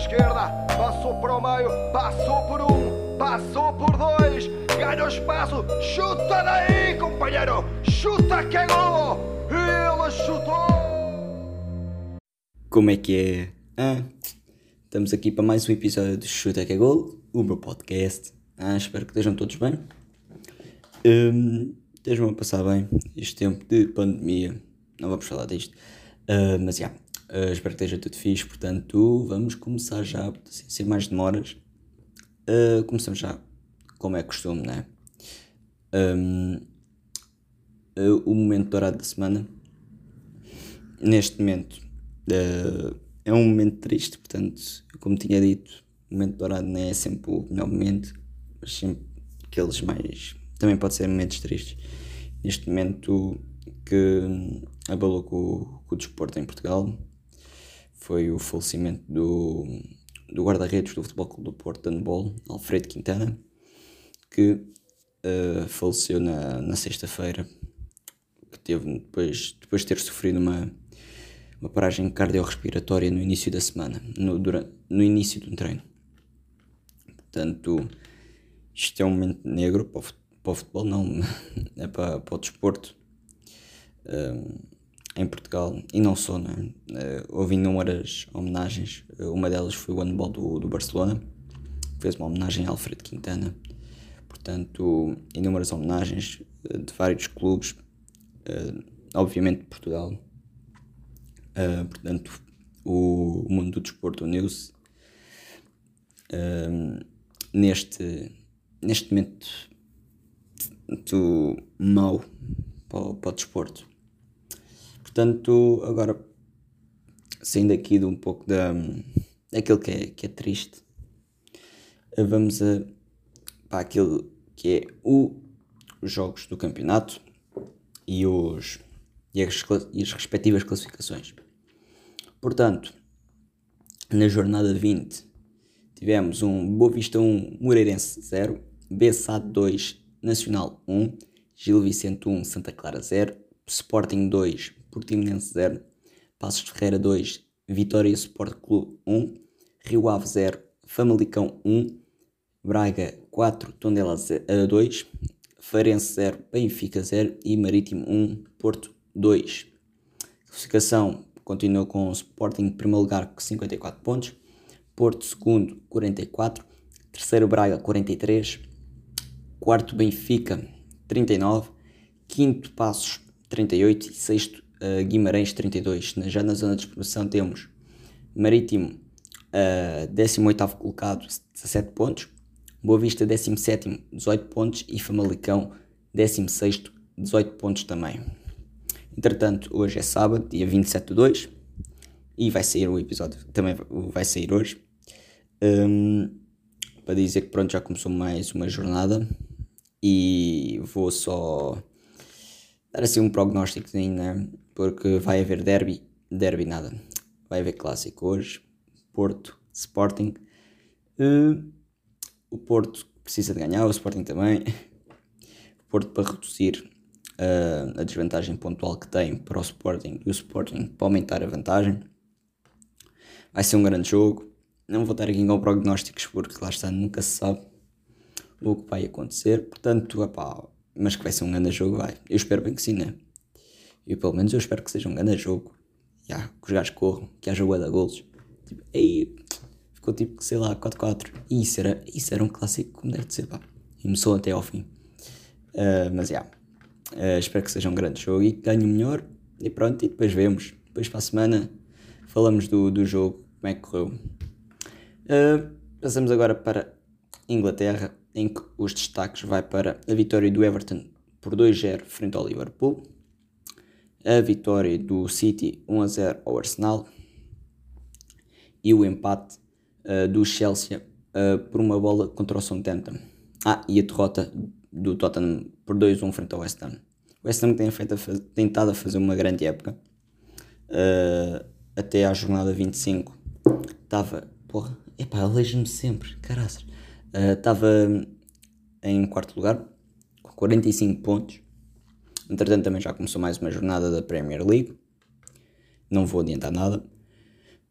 esquerda, passou para o meio, passou por um, passou por dois, ganha o espaço, chuta daí, companheiro, chuta que é golo, ele chutou. Como é que é? Ah, estamos aqui para mais um episódio de Chuta que é Gol, o meu podcast. Ah, espero que estejam todos bem. Um, estejam a passar bem este tempo de pandemia. Não vamos falar disto. Uh, mas já, yeah, uh, espero que esteja tudo fixe. Portanto, vamos começar já, sem, mais demoras. Uh, começamos já, como é costume, né? Um, o momento dourado da semana. Neste momento é um momento triste, portanto, como tinha dito, o momento dourado não é sempre o melhor momento, mas sempre aqueles mais. Também pode ser momentos tristes. Neste momento que abalou com, com o desporto em Portugal foi o falecimento do, do guarda-redes do Futebol Clube do Porto de handball, Alfredo Quintana, que uh, faleceu na, na sexta-feira, que teve depois, depois de ter sofrido uma, uma paragem cardiorrespiratória no início da semana, no, durante, no início de um treino. Portanto, isto é um momento negro para o, para o futebol, não, é para, para o desporto um, em Portugal. E não só, não é? Uh, houve inúmeras homenagens, uma delas foi o handball do, do Barcelona, fez uma homenagem a Alfredo Quintana, portanto, inúmeras homenagens de vários clubes, obviamente de Portugal. Portanto, o, mundo do desporto uniu-se. Uh, neste, neste momento muito mau para, para o desporto. Portanto, agora saindo aqui de um pouco da, daquilo que é, que é triste, uh, vamos a, para aquilo que é o, os jogos do campeonato e os e as, e as respectivas classificações. Portanto, na jornada 20 tivemos um Boa Vista 1, Moreirense 0, Bessade 2, Nacional 1, Gil Vicente 1, Santa Clara 0, Sporting 2, Portimonense 0, Passos Ferreira 2, Vitória Sport Clube 1, Rio Ave 0, Famalicão 1, Braga 4, Tondela 2, Farense 0, Benfica 0 e Marítimo 1, Porto 2. Classificação continua com o Sporting em primeiro lugar com 54 pontos, Porto segundo 44, terceiro Braga 43, quarto Benfica 39, quinto Passos 38 e sexto uh, Guimarães 32. Já na zona de exposição temos Marítimo uh, 18 colocado 17 pontos, Boa Vista 17 18 pontos e Famalicão 16 18 pontos também. Entretanto, hoje é sábado, dia 27 de 2, e vai sair o episódio, também vai sair hoje. Um, para dizer que pronto, já começou mais uma jornada e vou só dar assim um prognóstico, né? Porque vai haver derby, derby nada, vai haver clássico hoje, Porto, Sporting. Uh, o Porto precisa de ganhar, o Sporting também. O Porto para reduzir uh, a desvantagem pontual que tem para o Sporting e o Sporting para aumentar a vantagem. Vai ser um grande jogo. Não vou estar aqui com prognósticos porque lá está, nunca se sabe o que vai acontecer. Portanto, mas que vai ser um grande jogo, vai. Eu espero bem que sim, né? Eu pelo menos eu espero que seja um grande jogo. Já, que os gajos corram, que haja de golos. Tipo, aí ficou tipo, sei lá, 4-4. E isso era, isso era um clássico como deve de ser, pá. E começou até ao fim. Uh, mas já. Uh, espero que seja um grande jogo e que ganhe o melhor. E pronto, e depois vemos. Depois para a semana falamos do, do jogo, como é que correu. Uh, passamos agora para Inglaterra, em que os destaques vai para a vitória do Everton por 2-0 frente ao Liverpool, a vitória do City 1-0 ao Arsenal e o empate uh, do Chelsea uh, por uma bola contra o Southampton. Ah, e a derrota do Tottenham por 2-1 frente ao West Ham. O West Ham tem, feito a tem estado a fazer uma grande época. Uh, até à jornada 25 estava. Porra, epá, alejo-me sempre, caraças. Estava em quarto lugar, com 45 pontos. Entretanto, também já começou mais uma jornada da Premier League. Não vou adiantar nada.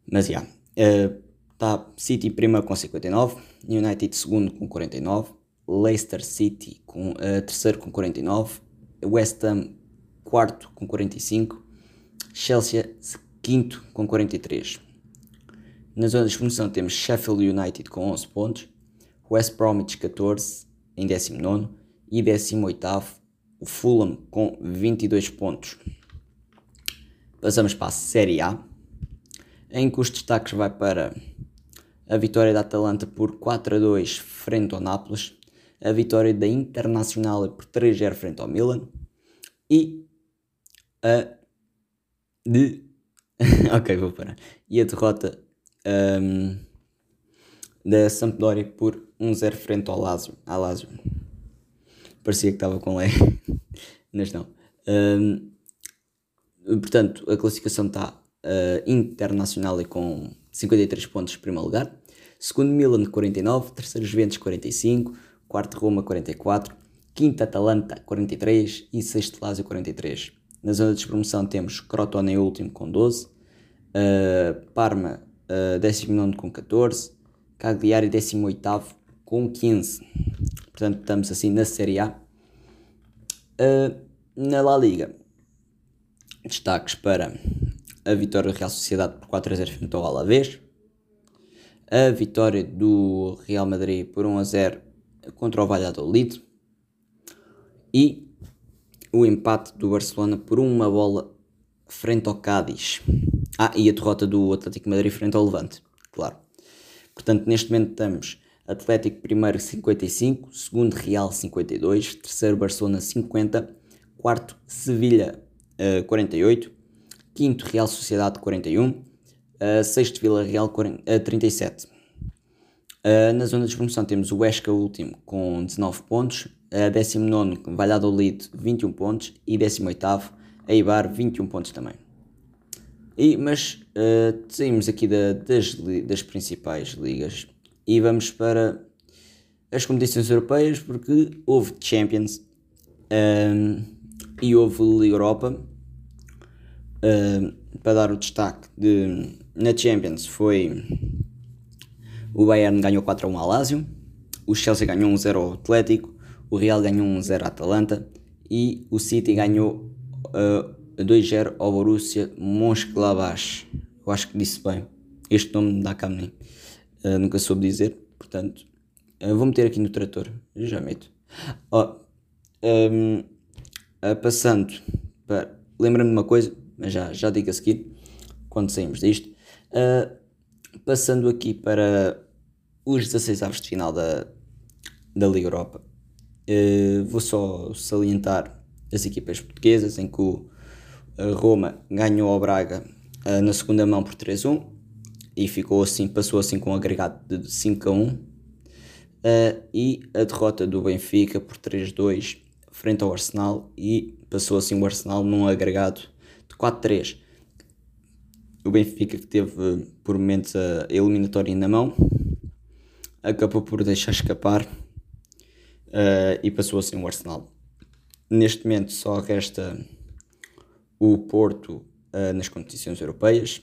Mas já. Yeah, uh, está City primeiro com 59, United segundo com 49, Leicester City com, uh, terceiro com 49, West Ham quarto com 45, Chelsea quinto com 43. Na zona de promoção temos Sheffield United com 11 pontos, West Bromwich 14 em 19 e 18 o Fulham com 22 pontos. Passamos para a Série A, em que os destaques vai para a vitória da Atalanta por 4 a 2 frente ao Nápoles, a vitória da Internacional por 3 a 0 frente ao Milan e a de ok, vou parar. E a derrota um, da Sampdoria por 1-0 frente ao Lazio, Lazio. Parecia que estava com lei, mas não. Um, portanto, a classificação está uh, internacional e com 53 pontos em primeiro lugar, segundo Milan 49, terceiro Juventus 45, quarto Roma 44, quinto Atalanta 43 e sexto Lazio 43. Na zona de despromoção temos Crotone em último com 12, uh, Parma uh, 19 com 14, Cagliari 18 com 15. Portanto, estamos assim na Série A. Uh, na La Liga, destaques para a vitória da Real Sociedade por 4 a 0 frente ao Alavés, a vitória do Real Madrid por 1 a 0 contra o Valladolid e o empate do Barcelona por uma bola frente ao Cádiz. Ah, e a derrota do Atlético Madrid frente ao Levante, claro. Portanto, neste momento estamos Atlético primeiro 55, segundo Real 52, terceiro Barcelona 50, quarto Sevilha uh, 48, quinto Real Sociedade 41, uh, sexto Vila Real 40, uh, 37. Uh, na zona de promoção temos o Esca último com 19 pontos, uh, 19 Valladolid 21 pontos e 18 Eibar 21 pontos também. E, mas uh, saímos aqui da, das, das principais ligas e vamos para as competições europeias porque houve Champions um, e houve Liga Europa. Um, para dar o destaque de, na Champions foi o Bayern ganhou 4 a 1 ao Lazio, o Chelsea ganhou 1 0 ao Atlético, o Real ganhou 1 0 ao Atalanta e o City ganhou uh, 2 0 ao Borussia Mönchengladbach. Eu acho que disse bem. Este nome dá cá a mim. Uh, nunca soube dizer, portanto, vou meter aqui no trator, já meto. Oh, um, uh, passando para. Lembra-me de uma coisa, mas já, já digo a seguir, quando saímos disto. passando aqui para os 16 avos de final da, da Liga Europa. vou só salientar as equipas portuguesas, em que o Roma ganhou ao Braga na segunda mão por 3-1 e ficou assim, passou assim com um agregado de 5 a 1 uh, e a derrota do Benfica por 3-2 frente ao Arsenal e passou assim o Arsenal num agregado de 4-3 o Benfica que teve por momentos a eliminatória na mão acabou por deixar escapar uh, e passou assim o Arsenal. Neste momento só resta o Porto uh, nas competições europeias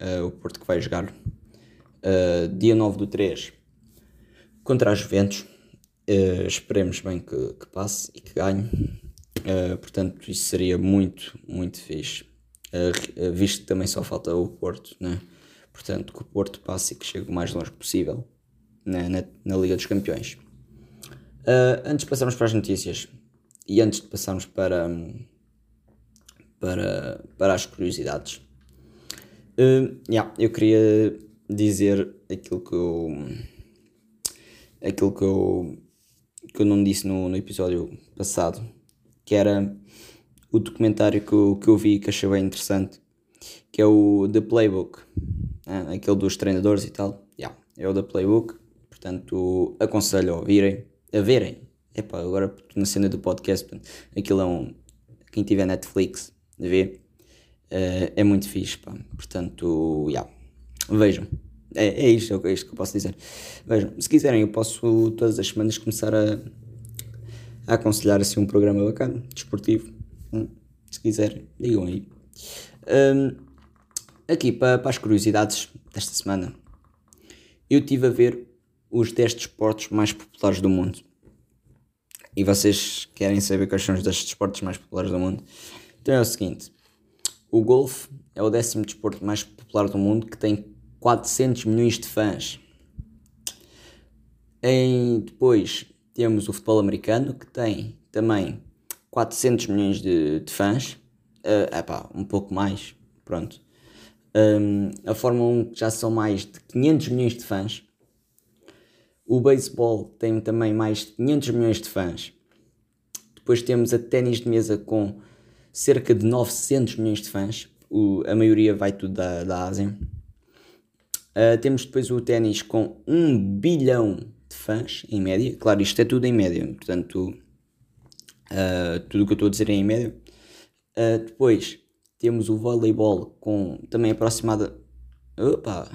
uh, o Porto que vai jogar uh, dia 9 do 3 contra a Juventus. Uh, esperemos bem que, que, passe e que ganhe. portanto, isso seria muito, muito fixe. visto que também só falta o Porto, né? portanto, que o Porto passe e que chegue o mais longe possível né? na, na Liga dos Campeões. antes de passarmos para as notícias e antes de passarmos para, para, para as curiosidades, Uh, yeah, eu queria dizer aquilo que eu. aquilo que eu. que eu não disse no, no episódio passado, que era o documentário que eu, que eu vi que achei bem interessante, que é o The Playbook, né? aquele dos treinadores e tal. Yeah, é o The Playbook, portanto aconselho a ouvirem, a verem. Epá, agora na cena do podcast, aquilo é um. Quem tiver Netflix, vê Uh, é muito fixe, pá. Portanto. Yeah. Vejam. É, é, isto, é isto que eu posso dizer. Vejam, se quiserem, eu posso todas as semanas começar a, a aconselhar assim um programa bacana, desportivo. Hum, se quiserem, digam aí. Um, aqui para, para as curiosidades desta semana. eu estive a ver os 10 desportos mais populares do mundo. E vocês querem saber quais são os 10 desportos mais populares do mundo? Então é o seguinte: o golfe é o décimo desporto mais popular do mundo que tem 400 milhões de fãs. Em, depois temos o futebol americano que tem também 400 milhões de, de fãs. Uh, epá, um pouco mais, pronto. Um, a Fórmula 1 já são mais de 500 milhões de fãs. O beisebol tem também mais de 500 milhões de fãs. Depois temos a ténis de mesa com cerca de 900 milhões de fãs. O, a maioria vai tudo da, da Ásia. Uh, temos depois o ténis com 1 bilhão de fãs em média. Claro, isto é tudo em média, portanto, uh, tudo o que eu estou a dizer é em média. Uh, depois temos o voleibol com também aproximada. Opa!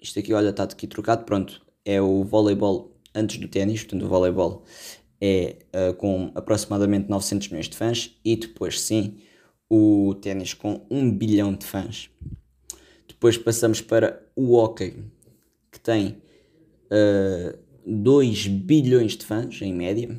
Isto aqui, olha, está aqui trocado. Pronto, é o voleibol antes do ténis. Portanto, o voleibol é uh, com aproximadamente 900 milhões de fãs. E depois, sim, o ténis com 1 bilhão de fãs. Depois passamos para o hockey, que tem uh, 2 bilhões de fãs em média.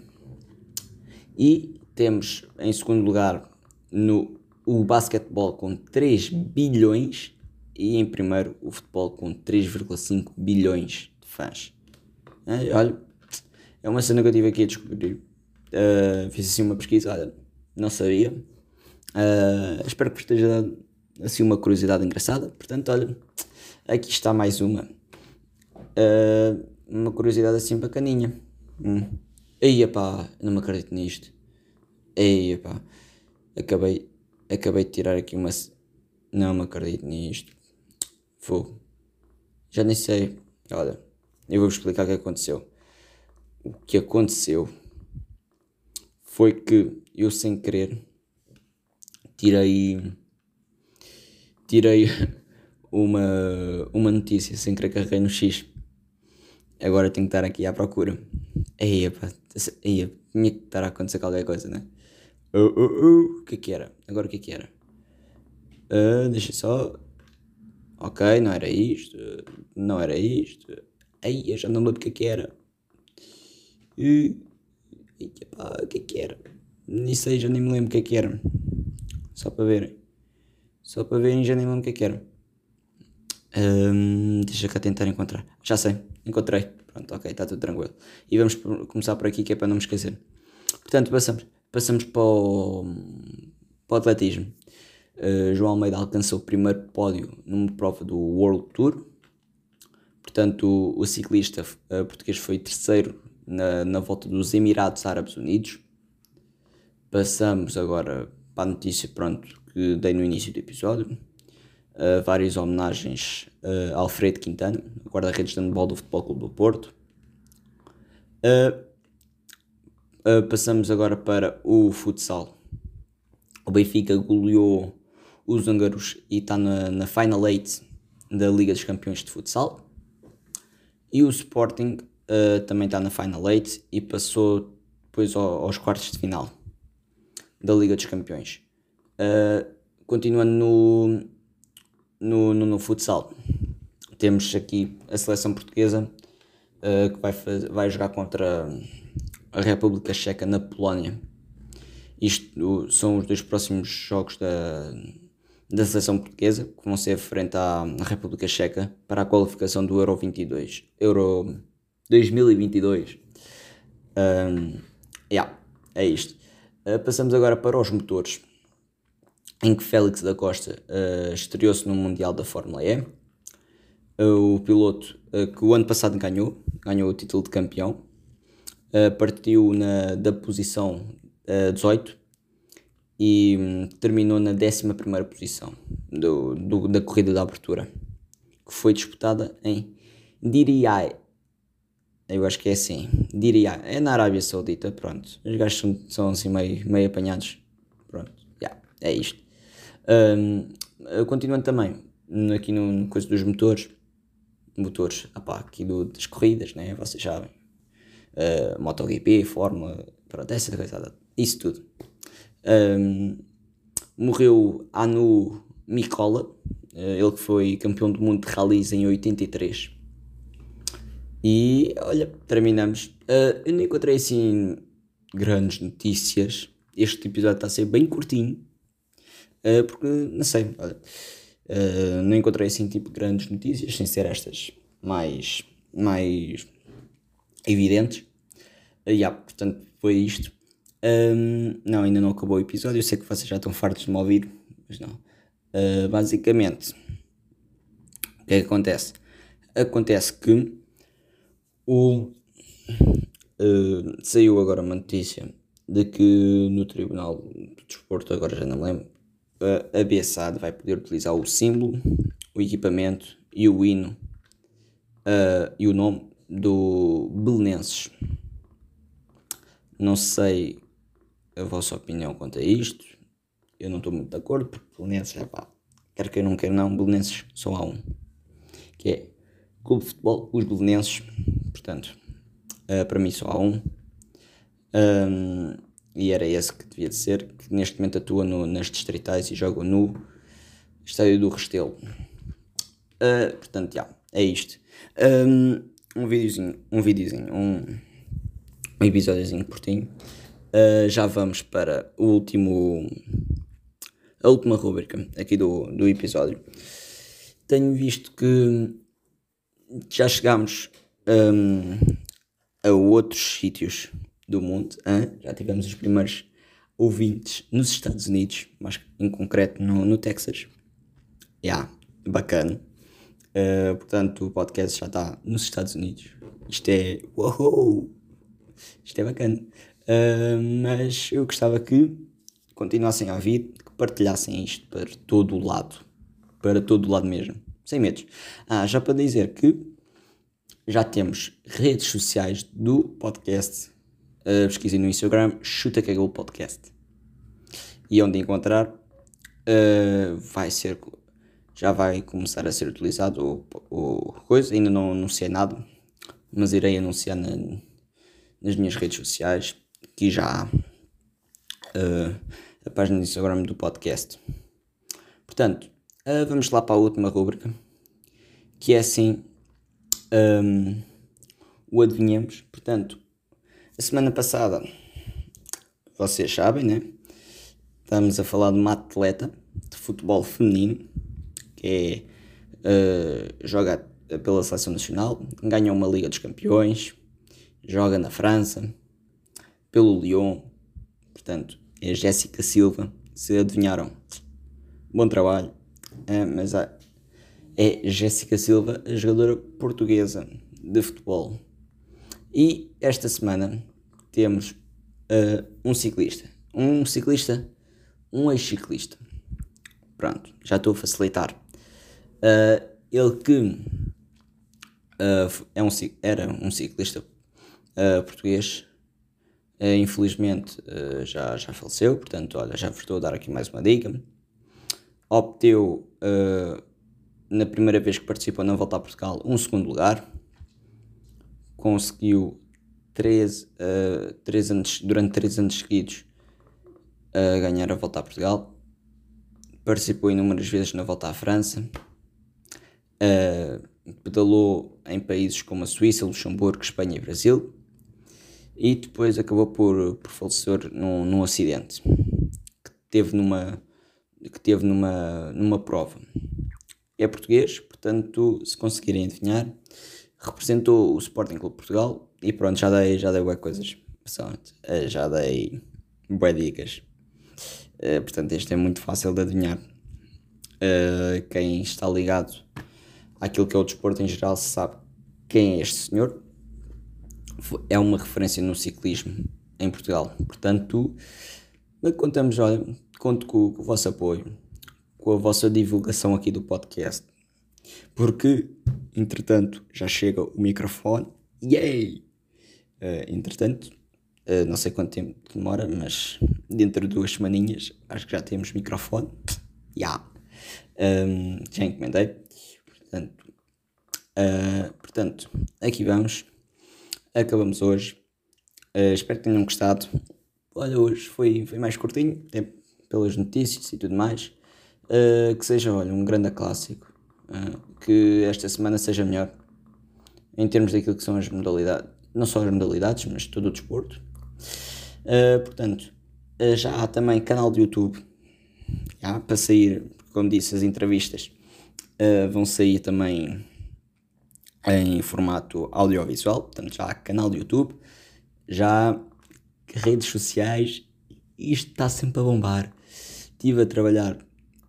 E temos em segundo lugar no o basquetebol com 3 bilhões e em primeiro o futebol com 3,5 bilhões de fãs. É, olha, é uma cena que eu tive aqui a descobrir. Uh, fiz assim uma pesquisa, olha, não sabia. Uh, espero que vos esteja dando assim uma curiosidade engraçada. Portanto, olha, aqui está mais uma. Uh, uma curiosidade assim bacaninha. Hum. Aí, pá, não me acredito nisto. Aí, pá acabei, acabei de tirar aqui uma. Não me acredito nisto. Fogo. Já nem sei. Olha, eu vou-vos explicar o que aconteceu. O que aconteceu foi que eu, sem querer, tirei. Tirei uma, uma notícia sem querer carreguei no X. Agora tenho que estar aqui à procura. Aí, aí, tinha que estar a acontecer qualquer coisa, né? Uh, uh, uh. O que é que era? Agora o que é que era? Uh, deixa só. Ok, não era isto. Não era isto. Aí, já não lembro o que é que era. E. Epá, o que é que era? Nem sei, já nem me lembro o que é que era. Só para verem. Só para verem, já nem me lembro o que é que era. Um, deixa cá tentar encontrar. Já sei, encontrei. Pronto, ok, está tudo tranquilo. E vamos começar por aqui que é para não me esquecer. Portanto, passamos. Passamos para o, para o atletismo. Uh, João Almeida alcançou o primeiro pódio numa prova do World Tour. Portanto, o, o ciclista uh, português foi terceiro na, na volta dos Emirados Árabes Unidos. Passamos agora para a notícia pronto, que dei no início do episódio. Uh, várias homenagens uh, a Alfredo Quintana, guarda-redes de handball do Futebol Clube do Porto. Uh, passamos agora para o futsal. O Benfica goleou os húngaros e está na, na Final 8 da Liga dos Campeões de Futsal. E o Sporting uh, também está na Final 8 e passou depois ao, aos quartos de final da Liga dos Campeões. Uh, continuando no, no, no, no, futsal, temos aqui a seleção portuguesa uh, que vai, vai jogar contra a República Checa na Polónia. Isto são os dois próximos jogos da, da seleção portuguesa que vão ser frente à, República Checa para a qualificação do Euro 22, Euro 2022. Um, yeah, é isto. Uh, passamos agora para os motores, em que Félix da Costa uh, estreou-se no Mundial da Fórmula E. Uh, o piloto que o ano passado ganhou, ganhou o título de campeão, partiu na, da posição uh, eh, 18 e um, terminou na 11 posição do, do, da corrida da abertura, que foi disputada em Diriyah. Eu acho que é assim, Diriyah. É na Arábia Saudita, pronto. Os gajos são, são assim meio, meio apanhados. Pronto, yeah, é isto. Um, continuando também, aqui no coisa dos motores, motores, apá, aqui do, das corridas, né? Vocês sabem, uh, MotoGP, Fórmula, pronto, essa coisa, isso tudo. Um, morreu Anu Mikola, ele que foi campeão do mundo de rallies em 83. E olha, terminamos. Uh, eu não encontrei assim grandes notícias. Este episódio está a ser bem curtinho. Uh, porque, não sei, olha, uh, não encontrei assim tipo grandes notícias, sem ser estas mais, mais evidentes. Uh, yeah, portanto, foi isto. Um, não, ainda não acabou o episódio. Eu sei que vocês já estão fartos de me ouvir, mas não. Uh, basicamente, o que é que acontece? Acontece que o, uh, saiu agora uma notícia de que no Tribunal do Desporto, agora já não me lembro, a BSAD vai poder utilizar o símbolo, o equipamento e o hino uh, e o nome do Belenenses. Não sei a vossa opinião quanto a isto. Eu não estou muito de acordo, porque Belenenses, é pá, quer que eu não quer não, Belenenses só há um, que é Clube de Futebol Os Belenenses, portanto, uh, para mim só há um. um. E era esse que devia de ser, que neste momento atua no, nas distritais e joga no Estádio do Restelo. Uh, portanto, já, é isto. Um, um videozinho, um videozinho, um, um episódiozinho curtinho. Uh, já vamos para o último a última rubrica aqui do, do episódio. Tenho visto que já chegámos um, a outros sítios do mundo. Hein? Já tivemos os primeiros ouvintes nos Estados Unidos, mas em concreto no, no Texas. Yeah, bacana. Uh, portanto, o podcast já está nos Estados Unidos. Isto é. Uou! Isto é bacana. Uh, mas eu gostava que continuassem a ouvir, que partilhassem isto para todo o lado. Para todo o lado mesmo. Sem medos. Ah, já para dizer que já temos redes sociais do podcast. Uh, pesquisem no Instagram, chuta que é o podcast. E onde encontrar uh, vai ser já vai começar a ser utilizado o, coisa, ainda não anunciei nada, mas irei anunciar na, nas minhas redes sociais que já há uh, a página do Instagram do podcast. Portanto, vamos lá para a última rubrica, que é assim um, o adivinhamos. Portanto, a semana passada, vocês sabem, né? Estamos a falar de uma atleta de futebol feminino que é, uh, joga pela seleção nacional, ganha uma Liga dos Campeões, joga na França, pelo Lyon, portanto, é Jéssica Silva. Se adivinharam, bom trabalho. É, mas é, é Jéssica Silva, jogadora portuguesa de futebol. E esta semana temos uh, um ciclista. Um ciclista, um ex-ciclista. Pronto, já estou a facilitar. Uh, ele que uh, é um, era um ciclista uh, português, infelizmente já, já faleceu, portanto, olha, já vos estou a dar aqui mais uma dica. Obteu, na primeira vez que participou na Volta a Portugal, um segundo lugar. Conseguiu três, três anos, durante três anos seguidos ganhar a Volta a Portugal. Participou inúmeras vezes na Volta à França Uh, pedalou em países como a Suíça, Luxemburgo, Espanha e Brasil e depois acabou por, por falecer num, num acidente que teve numa que teve numa, numa prova. É português, portanto, se conseguirem adivinhar, representou o Sporting Clube Portugal e pronto, já dei, já dei boas coisas, pessoalmente, uh, já dei boas dicas. Uh, portanto, este é muito fácil de adivinhar. Uh, quem está ligado àquilo que é o desporto em geral, sabe quem é este senhor. É uma referência no ciclismo em Portugal. Portanto, contamos, olha, conto com o vosso apoio, com a vossa divulgação aqui do podcast. Porque, entretanto, já chega o microfone. Yay! Uh, entretanto, uh, não sei quanto tempo demora, mas dentro de duas semaninhas acho que já temos microfone. Yeah. Um, já encomendei. Portanto, uh, portanto, aqui vamos. Acabamos hoje. Espero que tenham gostado. Olha, hoje foi, foi mais curtinho, até pelas notícias e tudo mais. Uh, que seja, olha, um grande clássico. Uh, que esta semana seja melhor em termos daquilo que são as modalidades, não só as modalidades, mas todo o desporto. Uh, portanto, já há também canal de YouTube já, para sair, como disse, as entrevistas vão sair também em formato audiovisual, portanto já há canal de YouTube, já redes sociais, isto está sempre a bombar. Estive a trabalhar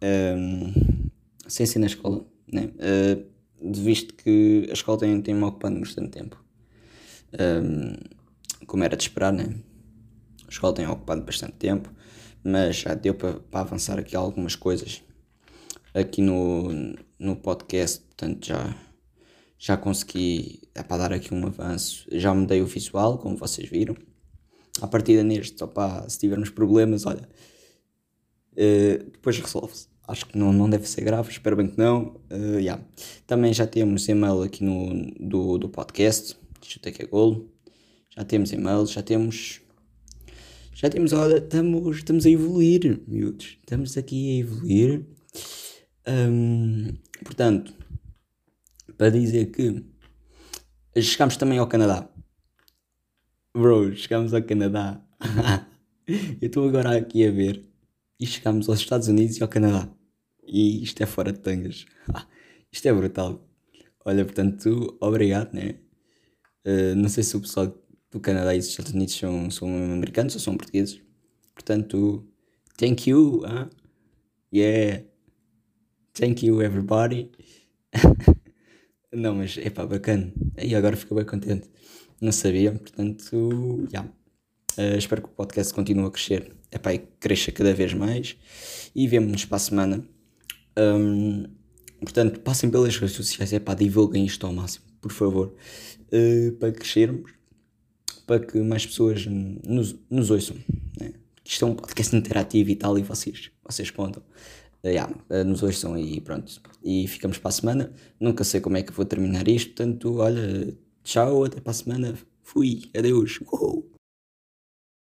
um, sem ser na escola, né? Uh, visto que a escola tem, tem-me ocupando bastante tempo. Um, como era de esperar, né? A escola tem ocupado bastante tempo, mas já deu para, para avançar aqui algumas coisas aqui no, no podcast, portanto já já consegui é para dar aqui um avanço. Já mudei o visual, como vocês viram. A partir neste, opa, se tivermos problemas, olha, uh, depois resolve-se. Acho que não, não deve ser grave, espero bem que não. Uh, yeah. Também já temos e-mail aqui no, do, do podcast, chuta que é golo. Já temos e-mail, já temos. Já temos, olha, estamos, estamos a evoluir, miúdos. Estamos aqui a evoluir. Um, portanto, para dizer que chegámos também ao Canadá. Bro, chegámos ao Canadá. Eu estou agora aqui a ver e chegámos aos Estados Unidos e ao Canadá. E isto é fora de tangas. isto é brutal. Olha, portanto, obrigado, né? Uh, não sei se o pessoal do Canadá e dos Estados Unidos são, são americanos ou são portugueses. Portanto, thank you. Huh? Yeah. Thank you, everybody. Não, mas é pá, bacana. E agora fico bem contente. Não sabia, portanto, já. Yeah. Uh, espero que o podcast continue a crescer. É pá, e cresça cada vez mais. E vemo-nos para a semana. Um, portanto, passem pelas redes sociais. É pá, divulguem isto ao máximo, por favor. Uh, para crescermos. Para que mais pessoas nos, nos ouçam. Né? Isto é um podcast interativo e tal, e vocês, vocês contam. Uh, yeah, uh, nos ouçam e pronto. E ficamos para a semana. Nunca sei como é que vou terminar isto, portanto, olha, tchau, até para a semana. Fui, adeus.